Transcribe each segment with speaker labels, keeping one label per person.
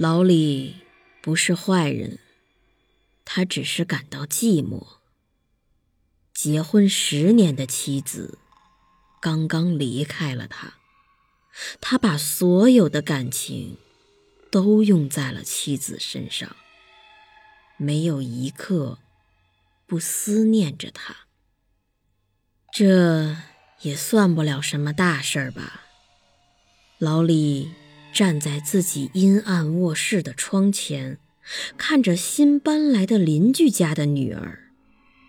Speaker 1: 老李不是坏人，他只是感到寂寞。结婚十年的妻子刚刚离开了他，他把所有的感情都用在了妻子身上，没有一刻不思念着她。这也算不了什么大事儿吧，老李。站在自己阴暗卧室的窗前，看着新搬来的邻居家的女儿，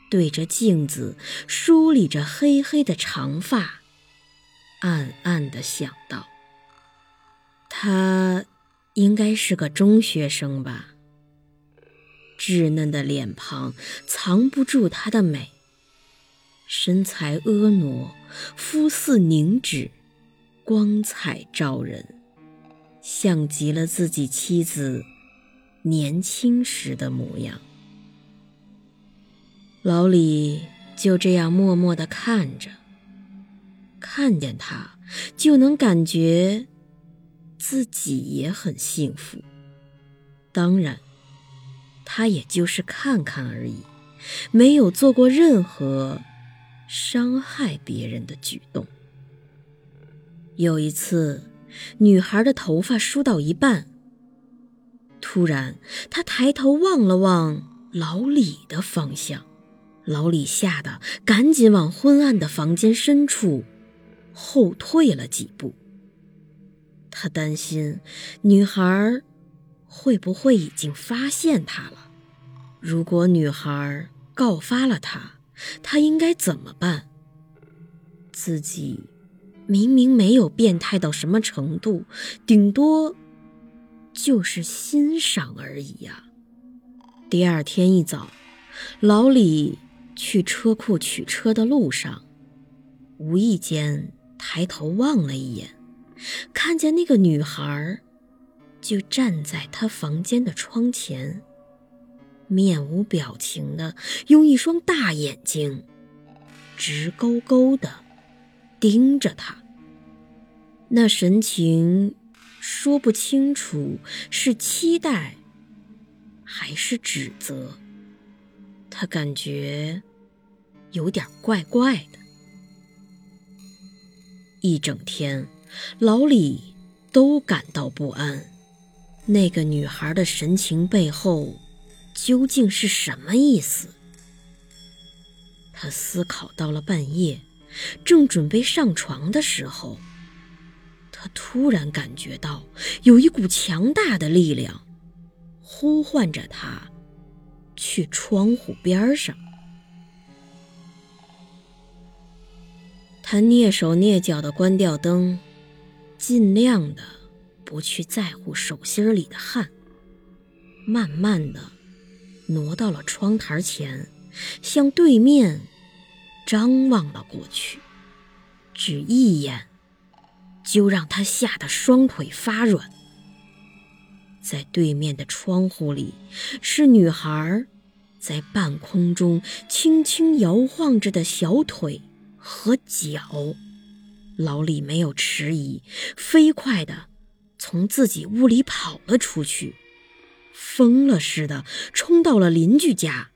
Speaker 1: 对着镜子梳理着黑黑的长发，暗暗地想到：她应该是个中学生吧？稚嫩的脸庞藏不住她的美，身材婀娜，肤似凝脂，光彩照人。像极了自己妻子年轻时的模样。老李就这样默默地看着，看见他就能感觉自己也很幸福。当然，他也就是看看而已，没有做过任何伤害别人的举动。有一次。女孩的头发梳到一半，突然，她抬头望了望老李的方向，老李吓得赶紧往昏暗的房间深处后退了几步。他担心女孩会不会已经发现他了？如果女孩告发了他，他应该怎么办？自己。明明没有变态到什么程度，顶多就是欣赏而已呀。第二天一早，老李去车库取车的路上，无意间抬头望了一眼，看见那个女孩就站在他房间的窗前，面无表情的用一双大眼睛直勾勾的盯着他。那神情，说不清楚是期待还是指责。他感觉有点怪怪的。一整天，老李都感到不安。那个女孩的神情背后究竟是什么意思？他思考到了半夜，正准备上床的时候。他突然感觉到有一股强大的力量呼唤着他去窗户边上。他蹑手蹑脚的关掉灯，尽量的不去在乎手心里的汗，慢慢的挪到了窗台前，向对面张望了过去，只一眼。就让他吓得双腿发软。在对面的窗户里，是女孩在半空中轻轻摇晃着的小腿和脚。老李没有迟疑，飞快地从自己屋里跑了出去，疯了似的冲到了邻居家，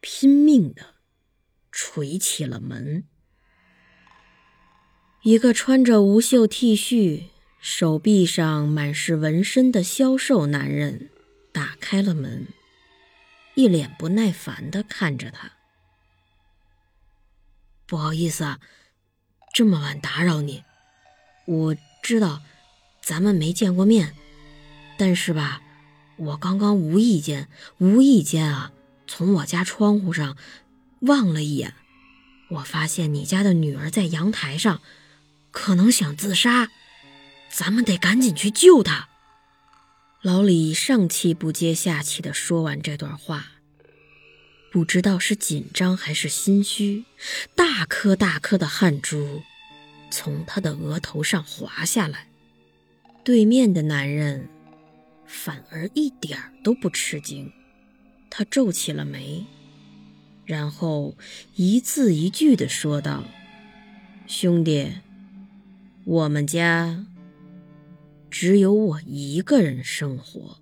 Speaker 1: 拼命地捶起了门。一个穿着无袖 T 恤、手臂上满是纹身的消瘦男人打开了门，一脸不耐烦地看着他。不好意思啊，这么晚打扰你。我知道咱们没见过面，但是吧，我刚刚无意间、无意间啊，从我家窗户上望了一眼，我发现你家的女儿在阳台上。可能想自杀，咱们得赶紧去救她。老李上气不接下气地说完这段话，不知道是紧张还是心虚，大颗大颗的汗珠从他的额头上滑下来。对面的男人反而一点都不吃惊，他皱起了眉，然后一字一句地说道：“兄弟，我们家……”只有我一个人生活。